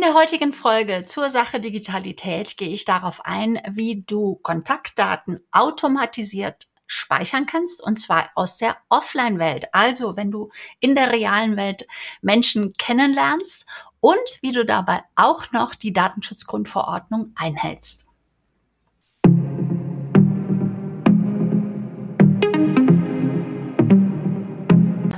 In der heutigen Folge zur Sache Digitalität gehe ich darauf ein, wie du Kontaktdaten automatisiert speichern kannst und zwar aus der Offline-Welt. Also wenn du in der realen Welt Menschen kennenlernst und wie du dabei auch noch die Datenschutzgrundverordnung einhältst.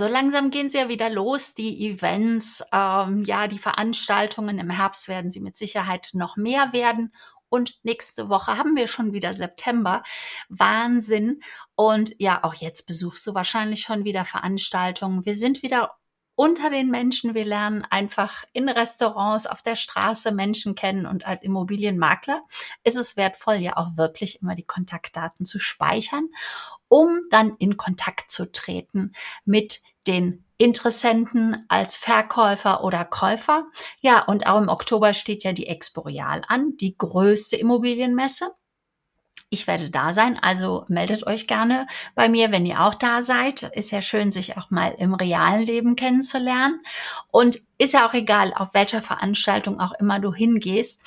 So langsam gehen sie ja wieder los, die Events, ähm, ja, die Veranstaltungen. Im Herbst werden sie mit Sicherheit noch mehr werden. Und nächste Woche haben wir schon wieder September. Wahnsinn. Und ja, auch jetzt besuchst du wahrscheinlich schon wieder Veranstaltungen. Wir sind wieder unter den Menschen. Wir lernen einfach in Restaurants, auf der Straße Menschen kennen und als Immobilienmakler ist es wertvoll, ja auch wirklich immer die Kontaktdaten zu speichern, um dann in Kontakt zu treten mit den Interessenten als Verkäufer oder Käufer. Ja, und auch im Oktober steht ja die Exporeal an, die größte Immobilienmesse. Ich werde da sein, also meldet euch gerne bei mir, wenn ihr auch da seid. Ist ja schön, sich auch mal im realen Leben kennenzulernen. Und ist ja auch egal, auf welcher Veranstaltung auch immer du hingehst.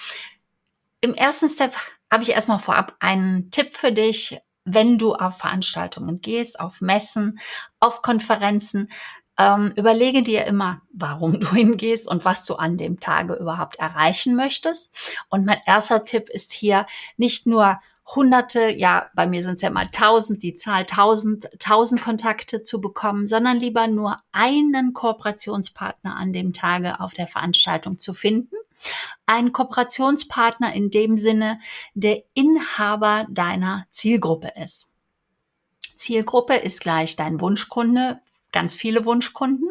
Im ersten Step habe ich erstmal vorab einen Tipp für dich, wenn du auf Veranstaltungen gehst, auf Messen, auf Konferenzen. Ähm, überlege dir immer, warum du hingehst und was du an dem Tage überhaupt erreichen möchtest. Und mein erster Tipp ist hier nicht nur hunderte, ja, bei mir sind es ja mal tausend, die Zahl tausend, tausend Kontakte zu bekommen, sondern lieber nur einen Kooperationspartner an dem Tage auf der Veranstaltung zu finden. Ein Kooperationspartner in dem Sinne, der Inhaber deiner Zielgruppe ist. Zielgruppe ist gleich dein Wunschkunde, ganz viele Wunschkunden.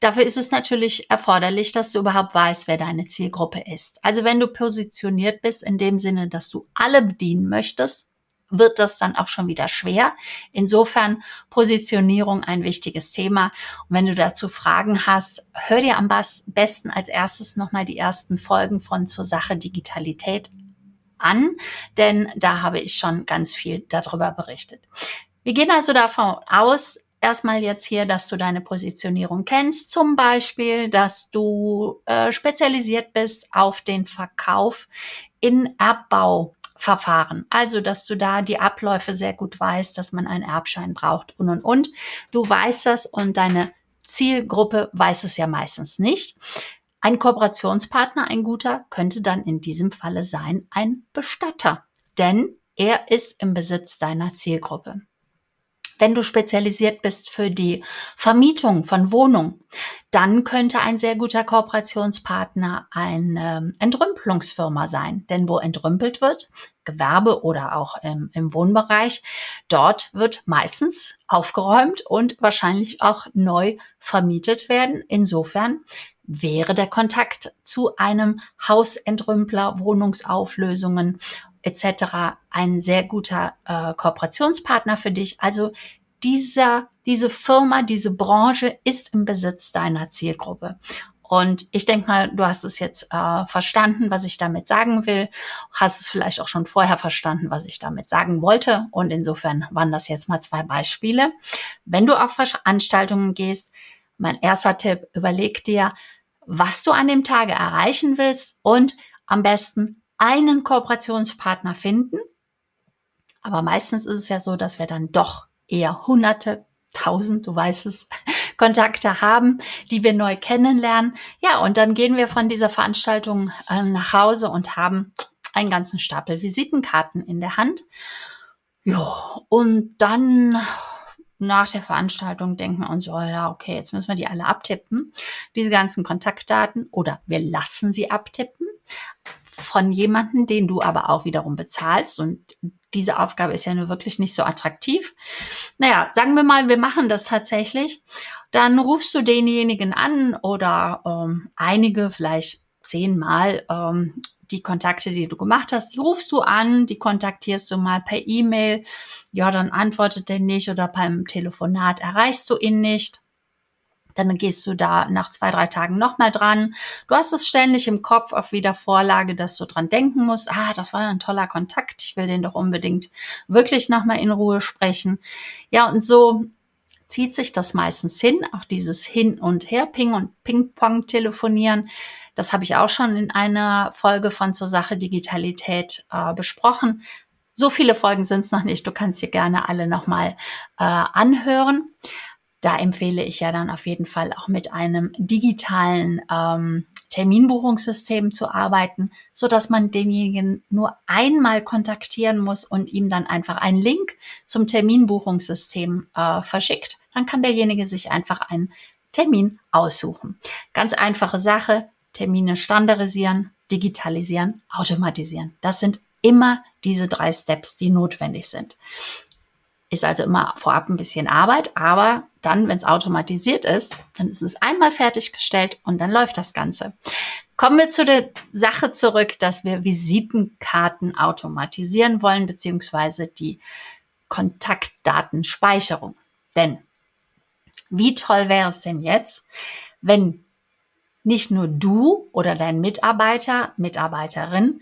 Dafür ist es natürlich erforderlich, dass du überhaupt weißt, wer deine Zielgruppe ist. Also wenn du positioniert bist in dem Sinne, dass du alle bedienen möchtest, wird das dann auch schon wieder schwer. Insofern Positionierung ein wichtiges Thema. Und wenn du dazu Fragen hast, hör dir am besten als erstes nochmal die ersten Folgen von zur Sache Digitalität an, denn da habe ich schon ganz viel darüber berichtet. Wir gehen also davon aus, erstmal jetzt hier, dass du deine Positionierung kennst. Zum Beispiel, dass du äh, spezialisiert bist auf den Verkauf in Erbbauverfahren. Also, dass du da die Abläufe sehr gut weißt, dass man einen Erbschein braucht und und und. Du weißt das und deine Zielgruppe weiß es ja meistens nicht. Ein Kooperationspartner, ein guter, könnte dann in diesem Falle sein ein Bestatter, denn er ist im Besitz deiner Zielgruppe wenn du spezialisiert bist für die Vermietung von Wohnungen, dann könnte ein sehr guter Kooperationspartner eine Entrümpelungsfirma sein. Denn wo entrümpelt wird, Gewerbe oder auch im, im Wohnbereich, dort wird meistens aufgeräumt und wahrscheinlich auch neu vermietet werden. Insofern wäre der Kontakt zu einem Hausentrümpler, Wohnungsauflösungen etc. ein sehr guter äh, Kooperationspartner für dich. Also dieser, diese Firma, diese Branche ist im Besitz deiner Zielgruppe. Und ich denke mal, du hast es jetzt äh, verstanden, was ich damit sagen will. Hast es vielleicht auch schon vorher verstanden, was ich damit sagen wollte. Und insofern waren das jetzt mal zwei Beispiele. Wenn du auf Veranstaltungen gehst, mein erster Tipp, überleg dir, was du an dem Tage erreichen willst und am besten einen Kooperationspartner finden. Aber meistens ist es ja so, dass wir dann doch eher hunderte, tausend, du weißt es, Kontakte haben, die wir neu kennenlernen. Ja, und dann gehen wir von dieser Veranstaltung äh, nach Hause und haben einen ganzen Stapel Visitenkarten in der Hand. Ja, und dann nach der Veranstaltung denken wir uns, oh ja, okay, jetzt müssen wir die alle abtippen, diese ganzen Kontaktdaten, oder wir lassen sie abtippen von jemanden, den du aber auch wiederum bezahlst. Und diese Aufgabe ist ja nur wirklich nicht so attraktiv. Naja, sagen wir mal, wir machen das tatsächlich. Dann rufst du denjenigen an oder ähm, einige, vielleicht zehnmal ähm, die Kontakte, die du gemacht hast, die rufst du an, die kontaktierst du mal per E-Mail. Ja, dann antwortet der nicht oder beim Telefonat erreichst du ihn nicht. Dann gehst du da nach zwei, drei Tagen nochmal dran. Du hast es ständig im Kopf auf wieder Vorlage, dass du dran denken musst. Ah, das war ein toller Kontakt. Ich will den doch unbedingt wirklich nochmal in Ruhe sprechen. Ja, und so zieht sich das meistens hin. Auch dieses Hin und Her, Ping und Ping-Pong telefonieren. Das habe ich auch schon in einer Folge von zur Sache Digitalität äh, besprochen. So viele Folgen sind es noch nicht. Du kannst dir gerne alle nochmal äh, anhören. Da empfehle ich ja dann auf jeden Fall auch mit einem digitalen ähm, Terminbuchungssystem zu arbeiten, so dass man denjenigen nur einmal kontaktieren muss und ihm dann einfach einen Link zum Terminbuchungssystem äh, verschickt. Dann kann derjenige sich einfach einen Termin aussuchen. Ganz einfache Sache. Termine standardisieren, digitalisieren, automatisieren. Das sind immer diese drei Steps, die notwendig sind. Ist also immer vorab ein bisschen Arbeit, aber dann, wenn es automatisiert ist, dann ist es einmal fertiggestellt und dann läuft das Ganze. Kommen wir zu der Sache zurück, dass wir Visitenkarten automatisieren wollen, beziehungsweise die Kontaktdatenspeicherung. Denn wie toll wäre es denn jetzt, wenn nicht nur du oder dein Mitarbeiter, Mitarbeiterin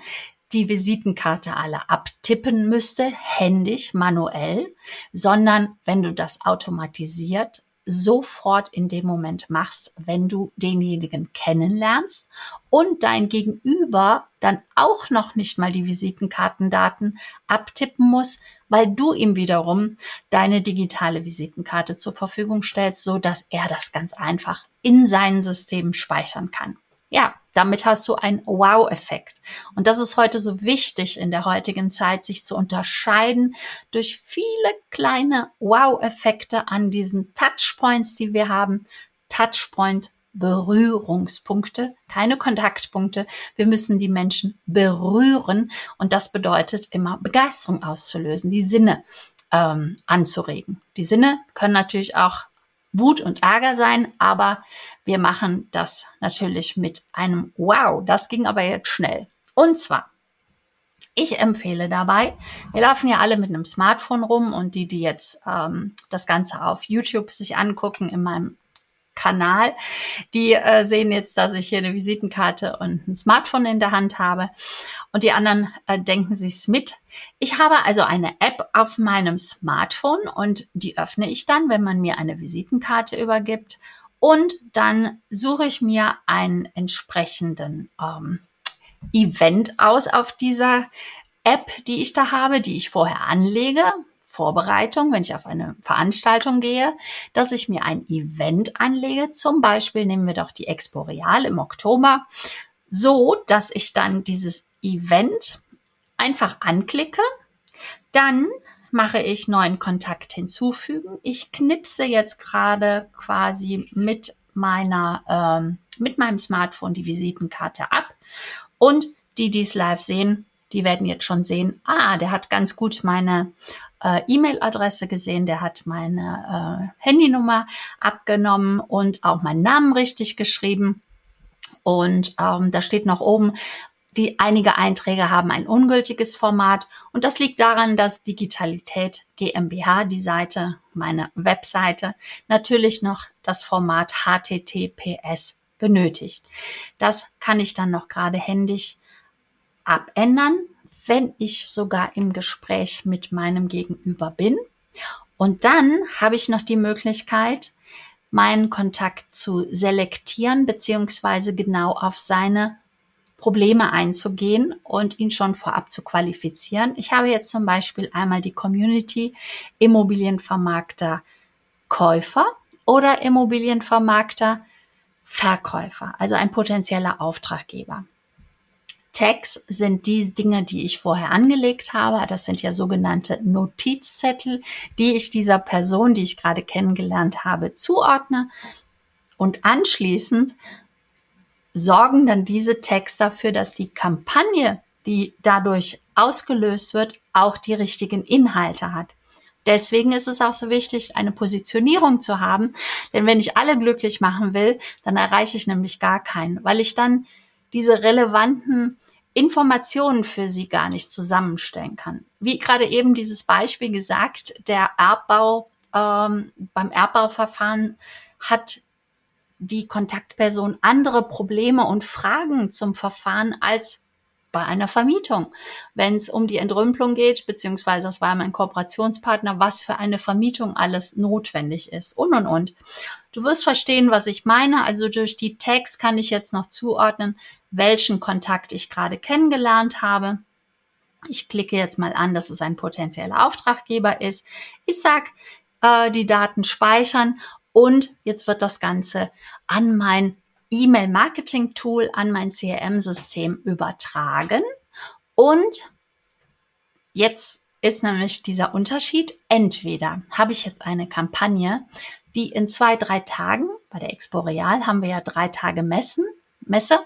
die Visitenkarte alle abtippen müsste, händisch, manuell, sondern wenn du das automatisiert sofort in dem Moment machst, wenn du denjenigen kennenlernst und dein Gegenüber dann auch noch nicht mal die Visitenkartendaten abtippen muss, weil du ihm wiederum deine digitale Visitenkarte zur Verfügung stellst, so dass er das ganz einfach in seinen Systemen speichern kann. Ja, damit hast du einen Wow-Effekt. Und das ist heute so wichtig in der heutigen Zeit, sich zu unterscheiden durch viele kleine Wow-Effekte an diesen Touchpoints, die wir haben. Touchpoint Berührungspunkte, keine Kontaktpunkte. Wir müssen die Menschen berühren und das bedeutet immer Begeisterung auszulösen, die Sinne ähm, anzuregen. Die Sinne können natürlich auch Wut und Ärger sein, aber wir machen das natürlich mit einem Wow. Das ging aber jetzt schnell. Und zwar, ich empfehle dabei, wir laufen ja alle mit einem Smartphone rum und die, die jetzt ähm, das Ganze auf YouTube sich angucken in meinem Kanal, die äh, sehen jetzt, dass ich hier eine Visitenkarte und ein Smartphone in der Hand habe und die anderen äh, denken sich's mit. Ich habe also eine App auf meinem Smartphone und die öffne ich dann, wenn man mir eine Visitenkarte übergibt und dann suche ich mir einen entsprechenden ähm, Event aus auf dieser App, die ich da habe, die ich vorher anlege. Vorbereitung, wenn ich auf eine Veranstaltung gehe, dass ich mir ein Event anlege. Zum Beispiel nehmen wir doch die Expo Real im Oktober, so dass ich dann dieses Event einfach anklicke. Dann mache ich neuen Kontakt hinzufügen. Ich knipse jetzt gerade quasi mit meiner, ähm, mit meinem Smartphone die Visitenkarte ab und die, die es live sehen, die werden jetzt schon sehen, ah, der hat ganz gut meine äh, E-Mail-Adresse gesehen, der hat meine äh, Handynummer abgenommen und auch meinen Namen richtig geschrieben. Und ähm, da steht noch oben, die einige Einträge haben ein ungültiges Format und das liegt daran, dass Digitalität GmbH, die Seite, meine Webseite, natürlich noch das Format HTTPS benötigt. Das kann ich dann noch gerade händisch abändern, wenn ich sogar im Gespräch mit meinem Gegenüber bin. Und dann habe ich noch die Möglichkeit, meinen Kontakt zu selektieren beziehungsweise genau auf seine Probleme einzugehen und ihn schon vorab zu qualifizieren. Ich habe jetzt zum Beispiel einmal die Community Immobilienvermarkter Käufer oder Immobilienvermarkter Verkäufer, also ein potenzieller Auftraggeber. Tags sind die Dinge, die ich vorher angelegt habe. Das sind ja sogenannte Notizzettel, die ich dieser Person, die ich gerade kennengelernt habe, zuordne. Und anschließend sorgen dann diese Tags dafür, dass die Kampagne, die dadurch ausgelöst wird, auch die richtigen Inhalte hat. Deswegen ist es auch so wichtig, eine Positionierung zu haben. Denn wenn ich alle glücklich machen will, dann erreiche ich nämlich gar keinen, weil ich dann diese relevanten Informationen für sie gar nicht zusammenstellen kann. Wie gerade eben dieses Beispiel gesagt, der Erbbau ähm, beim Erbbauverfahren hat die Kontaktperson andere Probleme und Fragen zum Verfahren als bei einer Vermietung, wenn es um die Entrümpelung geht, beziehungsweise das war mein Kooperationspartner, was für eine Vermietung alles notwendig ist und und und. Du wirst verstehen, was ich meine. Also durch die Tags kann ich jetzt noch zuordnen, welchen Kontakt ich gerade kennengelernt habe. Ich klicke jetzt mal an, dass es ein potenzieller Auftraggeber ist. Ich sag äh, die Daten speichern und jetzt wird das Ganze an mein E-Mail-Marketing-Tool an mein CRM-System übertragen. Und jetzt ist nämlich dieser Unterschied. Entweder habe ich jetzt eine Kampagne, die in zwei, drei Tagen, bei der Expo Real haben wir ja drei Tage Messen, Messe,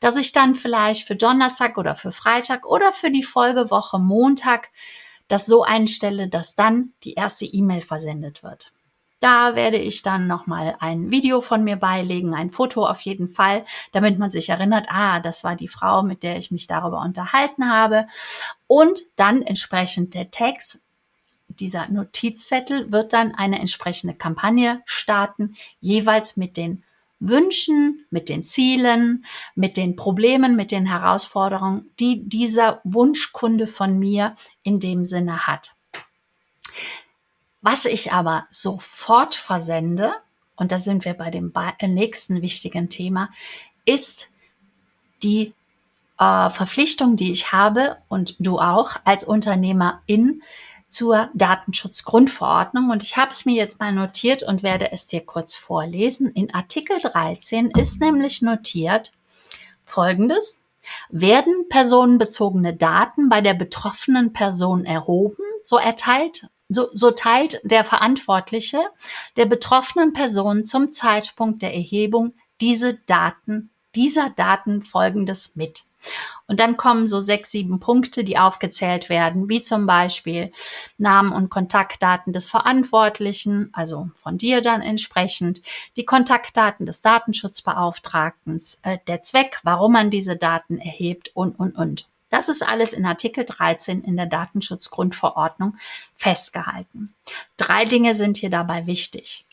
dass ich dann vielleicht für Donnerstag oder für Freitag oder für die Folgewoche Montag das so einstelle, dass dann die erste E-Mail versendet wird. Da werde ich dann nochmal ein Video von mir beilegen, ein Foto auf jeden Fall, damit man sich erinnert, ah, das war die Frau, mit der ich mich darüber unterhalten habe. Und dann entsprechend der Text, dieser Notizzettel wird dann eine entsprechende Kampagne starten, jeweils mit den Wünschen, mit den Zielen, mit den Problemen, mit den Herausforderungen, die dieser Wunschkunde von mir in dem Sinne hat. Was ich aber sofort versende, und da sind wir bei dem äh, nächsten wichtigen Thema, ist die äh, Verpflichtung, die ich habe und du auch als Unternehmerin zur Datenschutzgrundverordnung. Und ich habe es mir jetzt mal notiert und werde es dir kurz vorlesen. In Artikel 13 ist nämlich notiert Folgendes. Werden personenbezogene Daten bei der betroffenen Person erhoben, so erteilt so, so teilt der Verantwortliche der betroffenen Person zum Zeitpunkt der Erhebung diese Daten, dieser Daten folgendes mit. Und dann kommen so sechs, sieben Punkte, die aufgezählt werden, wie zum Beispiel Namen und Kontaktdaten des Verantwortlichen, also von dir dann entsprechend, die Kontaktdaten des Datenschutzbeauftragten, äh, der Zweck, warum man diese Daten erhebt und, und, und. Das ist alles in Artikel 13 in der Datenschutzgrundverordnung festgehalten. Drei Dinge sind hier dabei wichtig.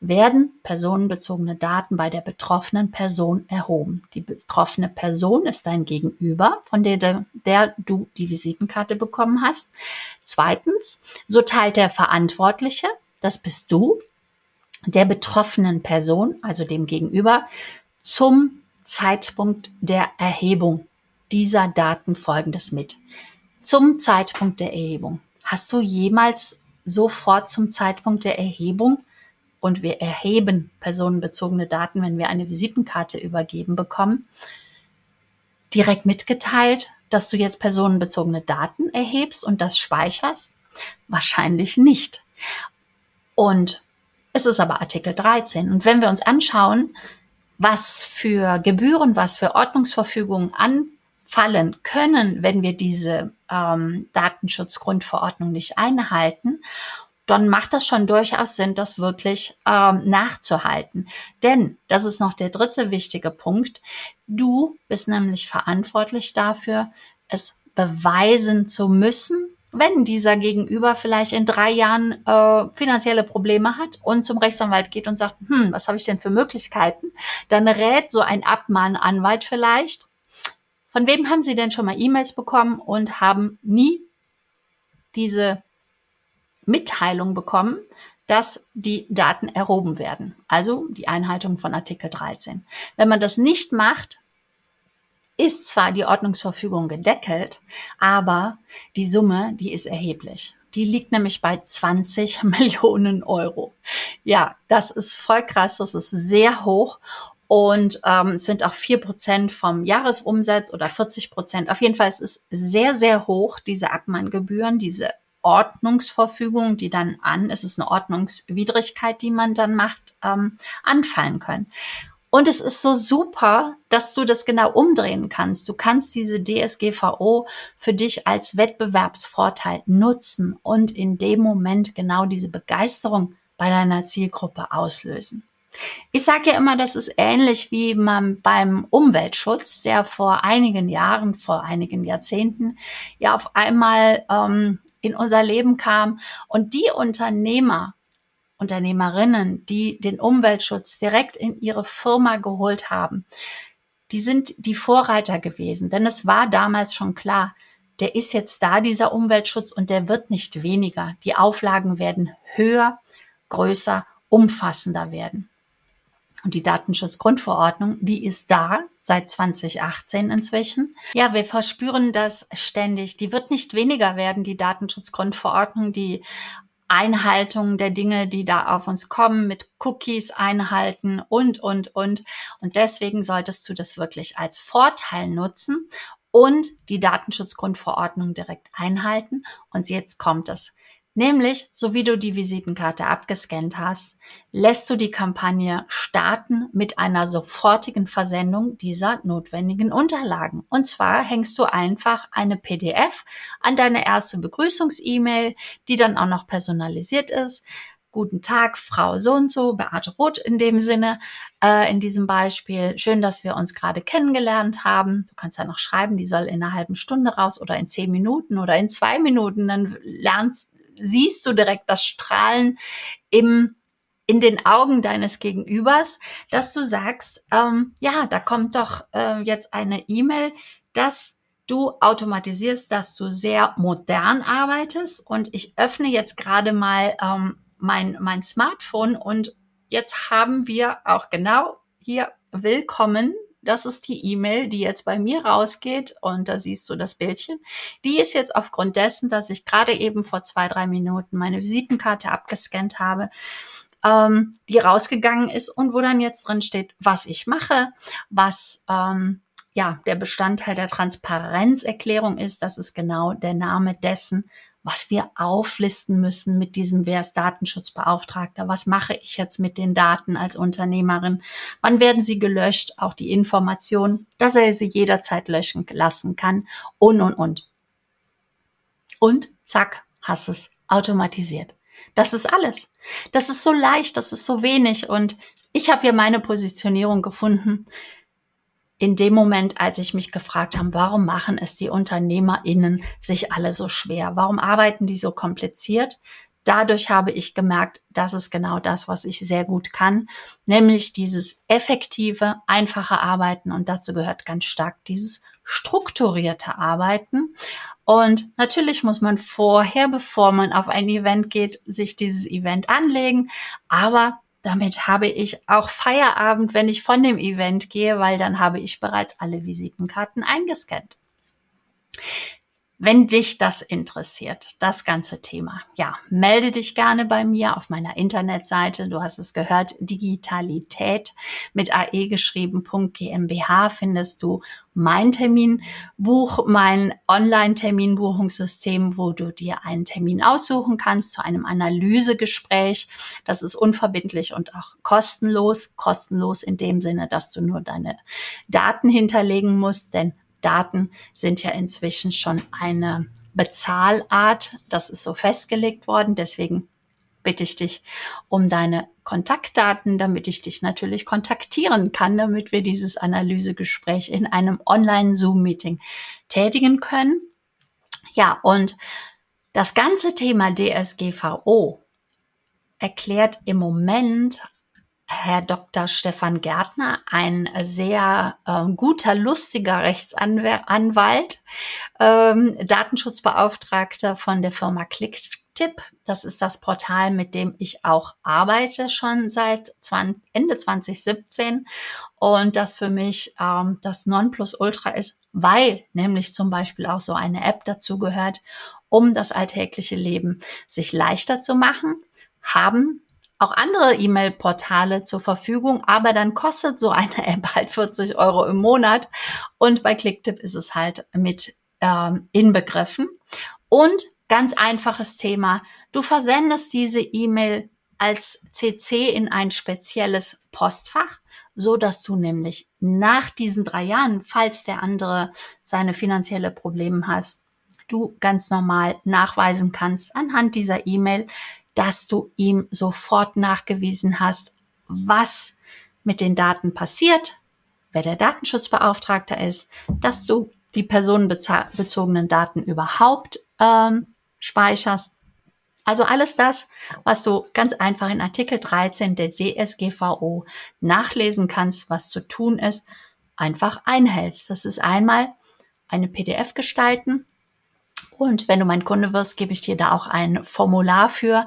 Werden personenbezogene Daten bei der betroffenen Person erhoben? Die betroffene Person ist dein Gegenüber, von der, der du die Visitenkarte bekommen hast. Zweitens, so teilt der Verantwortliche, das bist du, der betroffenen Person, also dem Gegenüber, zum Zeitpunkt der Erhebung dieser Daten Folgendes mit. Zum Zeitpunkt der Erhebung. Hast du jemals sofort zum Zeitpunkt der Erhebung und wir erheben personenbezogene Daten, wenn wir eine Visitenkarte übergeben bekommen, direkt mitgeteilt, dass du jetzt personenbezogene Daten erhebst und das speicherst? Wahrscheinlich nicht. Und es ist aber Artikel 13. Und wenn wir uns anschauen, was für Gebühren, was für Ordnungsverfügungen an fallen können, wenn wir diese ähm, Datenschutzgrundverordnung nicht einhalten, dann macht das schon durchaus Sinn, das wirklich ähm, nachzuhalten. Denn, das ist noch der dritte wichtige Punkt, du bist nämlich verantwortlich dafür, es beweisen zu müssen, wenn dieser Gegenüber vielleicht in drei Jahren äh, finanzielle Probleme hat und zum Rechtsanwalt geht und sagt, hm, was habe ich denn für Möglichkeiten, dann rät so ein Abmahnanwalt vielleicht, von wem haben Sie denn schon mal E-Mails bekommen und haben nie diese Mitteilung bekommen, dass die Daten erhoben werden? Also die Einhaltung von Artikel 13. Wenn man das nicht macht, ist zwar die Ordnungsverfügung gedeckelt, aber die Summe, die ist erheblich. Die liegt nämlich bei 20 Millionen Euro. Ja, das ist voll krass, das ist sehr hoch und ähm, sind auch vier Prozent vom Jahresumsatz oder 40 Prozent. Auf jeden Fall ist es sehr, sehr hoch, diese Abmahngebühren, diese Ordnungsverfügung, die dann an, es ist eine Ordnungswidrigkeit, die man dann macht, ähm, anfallen können. Und es ist so super, dass du das genau umdrehen kannst. Du kannst diese DSGVO für dich als Wettbewerbsvorteil nutzen und in dem Moment genau diese Begeisterung bei deiner Zielgruppe auslösen. Ich sage ja immer, das ist ähnlich wie man beim Umweltschutz, der vor einigen Jahren, vor einigen Jahrzehnten ja auf einmal ähm, in unser Leben kam und die Unternehmer, Unternehmerinnen, die den Umweltschutz direkt in ihre Firma geholt haben, die sind die Vorreiter gewesen, denn es war damals schon klar, der ist jetzt da, dieser Umweltschutz, und der wird nicht weniger. Die Auflagen werden höher, größer, umfassender werden. Und die Datenschutzgrundverordnung, die ist da seit 2018 inzwischen. Ja, wir verspüren das ständig. Die wird nicht weniger werden, die Datenschutzgrundverordnung, die Einhaltung der Dinge, die da auf uns kommen, mit Cookies einhalten und, und, und. Und deswegen solltest du das wirklich als Vorteil nutzen und die Datenschutzgrundverordnung direkt einhalten. Und jetzt kommt es. Nämlich, so wie du die Visitenkarte abgescannt hast, lässt du die Kampagne starten mit einer sofortigen Versendung dieser notwendigen Unterlagen. Und zwar hängst du einfach eine PDF an deine erste Begrüßungs-E-Mail, die dann auch noch personalisiert ist. Guten Tag, Frau so und so, Beate Roth in dem Sinne, äh, in diesem Beispiel. Schön, dass wir uns gerade kennengelernt haben. Du kannst ja noch schreiben, die soll in einer halben Stunde raus oder in zehn Minuten oder in zwei Minuten. Dann lernst, siehst du direkt das Strahlen im in den Augen deines Gegenübers, dass du sagst, ähm, ja, da kommt doch äh, jetzt eine E-Mail, dass du automatisierst, dass du sehr modern arbeitest. Und ich öffne jetzt gerade mal ähm, mein, mein Smartphone und jetzt haben wir auch genau hier willkommen das ist die E-Mail, die jetzt bei mir rausgeht und da siehst du das Bildchen. Die ist jetzt aufgrund dessen, dass ich gerade eben vor zwei, drei Minuten meine Visitenkarte abgescannt habe, ähm, die rausgegangen ist und wo dann jetzt drin steht, was ich mache, was ähm, ja der Bestandteil der Transparenzerklärung ist. Das ist genau der Name dessen, was wir auflisten müssen mit diesem, wer ist Datenschutzbeauftragter, was mache ich jetzt mit den Daten als Unternehmerin, wann werden sie gelöscht, auch die Information, dass er sie jederzeit löschen lassen kann und, und, und. Und zack, hast es automatisiert. Das ist alles. Das ist so leicht, das ist so wenig und ich habe hier meine Positionierung gefunden in dem Moment, als ich mich gefragt habe, warum machen es die UnternehmerInnen sich alle so schwer? Warum arbeiten die so kompliziert? Dadurch habe ich gemerkt, das ist genau das, was ich sehr gut kann, nämlich dieses effektive, einfache Arbeiten und dazu gehört ganz stark dieses strukturierte Arbeiten. Und natürlich muss man vorher, bevor man auf ein Event geht, sich dieses Event anlegen, aber damit habe ich auch Feierabend, wenn ich von dem Event gehe, weil dann habe ich bereits alle Visitenkarten eingescannt. Wenn dich das interessiert, das ganze Thema, ja, melde dich gerne bei mir auf meiner Internetseite. Du hast es gehört, Digitalität mit AE geschrieben.gmbH findest du mein Terminbuch, mein Online-Terminbuchungssystem, wo du dir einen Termin aussuchen kannst zu einem Analysegespräch. Das ist unverbindlich und auch kostenlos. Kostenlos in dem Sinne, dass du nur deine Daten hinterlegen musst, denn Daten sind ja inzwischen schon eine Bezahlart. Das ist so festgelegt worden. Deswegen bitte ich dich um deine Kontaktdaten, damit ich dich natürlich kontaktieren kann, damit wir dieses Analysegespräch in einem Online-Zoom-Meeting tätigen können. Ja, und das ganze Thema DSGVO erklärt im Moment Herr Dr. Stefan Gärtner, ein sehr äh, guter, lustiger Rechtsanwalt, ähm, Datenschutzbeauftragter von der Firma Clicktip. Das ist das Portal, mit dem ich auch arbeite, schon seit 20, Ende 2017 und das für mich ähm, das Nonplusultra ist, weil nämlich zum Beispiel auch so eine App dazu gehört, um das alltägliche Leben sich leichter zu machen, haben auch andere E-Mail-Portale zur Verfügung, aber dann kostet so eine App halt 40 Euro im Monat und bei Clicktip ist es halt mit ähm, inbegriffen. Und ganz einfaches Thema, du versendest diese E-Mail als CC in ein spezielles Postfach, so dass du nämlich nach diesen drei Jahren, falls der andere seine finanzielle Probleme hast, du ganz normal nachweisen kannst anhand dieser E-Mail, dass du ihm sofort nachgewiesen hast, was mit den Daten passiert, wer der Datenschutzbeauftragte ist, dass du die personenbezogenen Daten überhaupt ähm, speicherst. Also alles das, was du ganz einfach in Artikel 13 der DSGVO nachlesen kannst, was zu tun ist. einfach einhältst. Das ist einmal eine PDF gestalten. Und wenn du mein Kunde wirst, gebe ich dir da auch ein Formular für,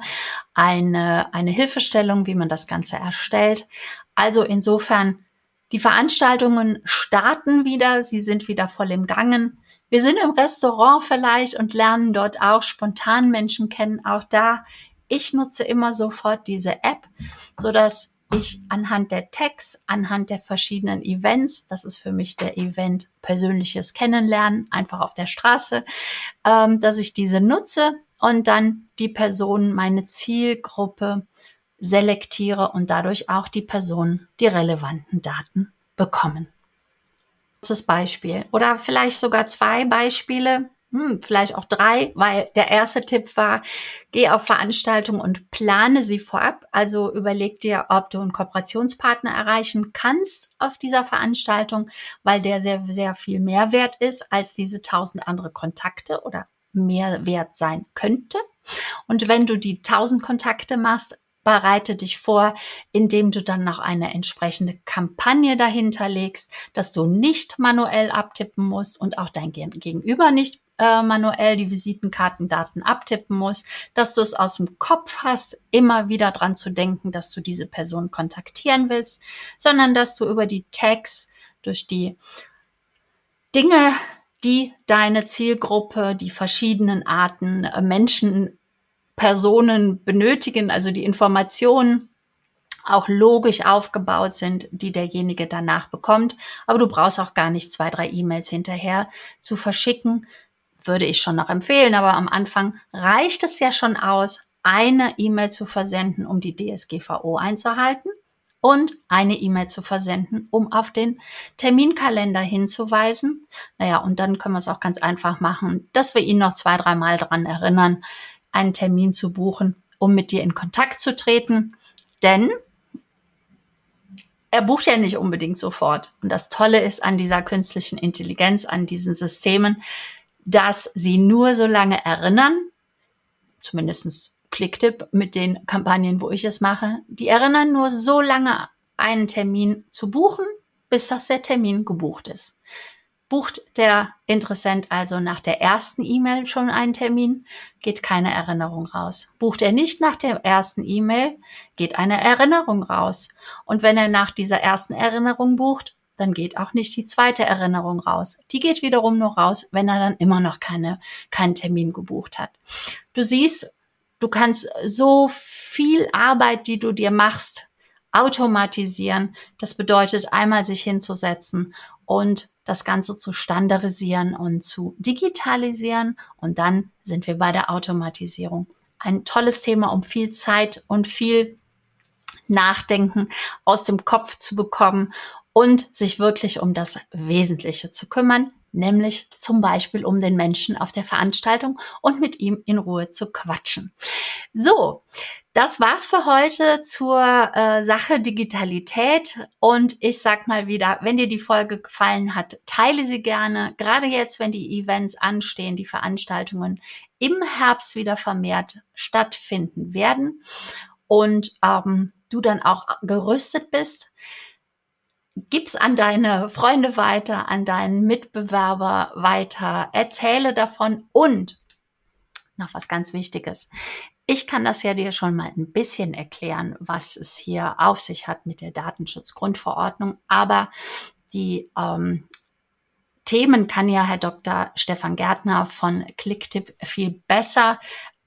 eine, eine Hilfestellung, wie man das Ganze erstellt. Also insofern, die Veranstaltungen starten wieder, sie sind wieder voll im Gangen. Wir sind im Restaurant vielleicht und lernen dort auch spontan Menschen kennen. Auch da, ich nutze immer sofort diese App, so dass ich anhand der Tags, anhand der verschiedenen Events, das ist für mich der Event persönliches Kennenlernen, einfach auf der Straße, ähm, dass ich diese nutze und dann die Person, meine Zielgruppe selektiere und dadurch auch die Personen die relevanten Daten bekommen. Das Beispiel oder vielleicht sogar zwei Beispiele, hm, vielleicht auch drei, weil der erste Tipp war, geh auf Veranstaltungen und plane sie vorab. Also überleg dir, ob du einen Kooperationspartner erreichen kannst auf dieser Veranstaltung, weil der sehr, sehr viel Mehrwert ist als diese tausend andere Kontakte oder Mehrwert sein könnte. Und wenn du die tausend Kontakte machst, bereite dich vor, indem du dann noch eine entsprechende Kampagne dahinter legst, dass du nicht manuell abtippen musst und auch dein Gegenüber nicht äh, manuell die Visitenkartendaten abtippen muss, dass du es aus dem Kopf hast, immer wieder dran zu denken, dass du diese Person kontaktieren willst, sondern dass du über die Tags durch die Dinge, die deine Zielgruppe, die verschiedenen Arten äh, Menschen, Personen benötigen, also die Informationen auch logisch aufgebaut sind, die derjenige danach bekommt. Aber du brauchst auch gar nicht zwei, drei E-Mails hinterher zu verschicken, würde ich schon noch empfehlen, aber am Anfang reicht es ja schon aus, eine E-Mail zu versenden, um die DSGVO einzuhalten und eine E-Mail zu versenden, um auf den Terminkalender hinzuweisen. Naja, und dann können wir es auch ganz einfach machen, dass wir ihn noch zwei, dreimal daran erinnern, einen Termin zu buchen, um mit dir in Kontakt zu treten. Denn er bucht ja nicht unbedingt sofort. Und das Tolle ist an dieser künstlichen Intelligenz, an diesen Systemen, dass sie nur so lange erinnern, zumindestens Klicktipp mit den Kampagnen, wo ich es mache, die erinnern nur so lange einen Termin zu buchen, bis das der Termin gebucht ist. Bucht der Interessent also nach der ersten E-Mail schon einen Termin, geht keine Erinnerung raus. Bucht er nicht nach der ersten E-Mail, geht eine Erinnerung raus. Und wenn er nach dieser ersten Erinnerung bucht, dann geht auch nicht die zweite Erinnerung raus. Die geht wiederum nur raus, wenn er dann immer noch keine, keinen Termin gebucht hat. Du siehst, du kannst so viel Arbeit, die du dir machst, automatisieren. Das bedeutet einmal sich hinzusetzen und das Ganze zu standardisieren und zu digitalisieren. Und dann sind wir bei der Automatisierung. Ein tolles Thema, um viel Zeit und viel Nachdenken aus dem Kopf zu bekommen und sich wirklich um das Wesentliche zu kümmern, nämlich zum Beispiel um den Menschen auf der Veranstaltung und mit ihm in Ruhe zu quatschen. So, das war's für heute zur äh, Sache Digitalität und ich sag mal wieder, wenn dir die Folge gefallen hat, teile sie gerne. Gerade jetzt, wenn die Events anstehen, die Veranstaltungen im Herbst wieder vermehrt stattfinden werden und ähm, du dann auch gerüstet bist gib's an deine Freunde weiter, an deinen Mitbewerber weiter, erzähle davon und noch was ganz Wichtiges. Ich kann das ja dir schon mal ein bisschen erklären, was es hier auf sich hat mit der Datenschutzgrundverordnung, aber die ähm, Themen kann ja Herr Dr. Stefan Gärtner von Clicktip viel besser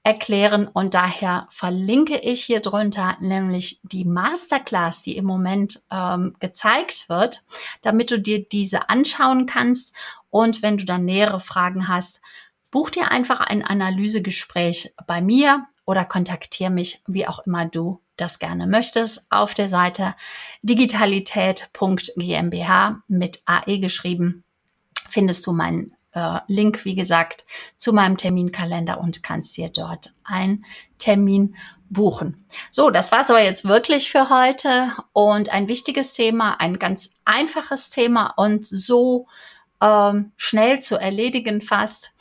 erklären. Und daher verlinke ich hier drunter nämlich die Masterclass, die im Moment ähm, gezeigt wird, damit du dir diese anschauen kannst. Und wenn du dann nähere Fragen hast, buch dir einfach ein Analysegespräch bei mir oder kontaktiere mich, wie auch immer du das gerne möchtest, auf der Seite digitalität.gmbh mit AE geschrieben. Findest du meinen äh, Link, wie gesagt, zu meinem Terminkalender und kannst dir dort einen Termin buchen. So, das war's aber jetzt wirklich für heute und ein wichtiges Thema, ein ganz einfaches Thema und so ähm, schnell zu erledigen fast.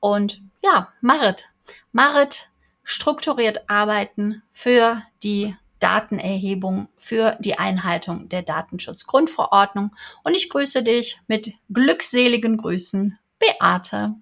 Und ja, Marit, Marit strukturiert arbeiten für die Datenerhebung für die Einhaltung der Datenschutzgrundverordnung. Und ich grüße dich mit glückseligen Grüßen, Beate.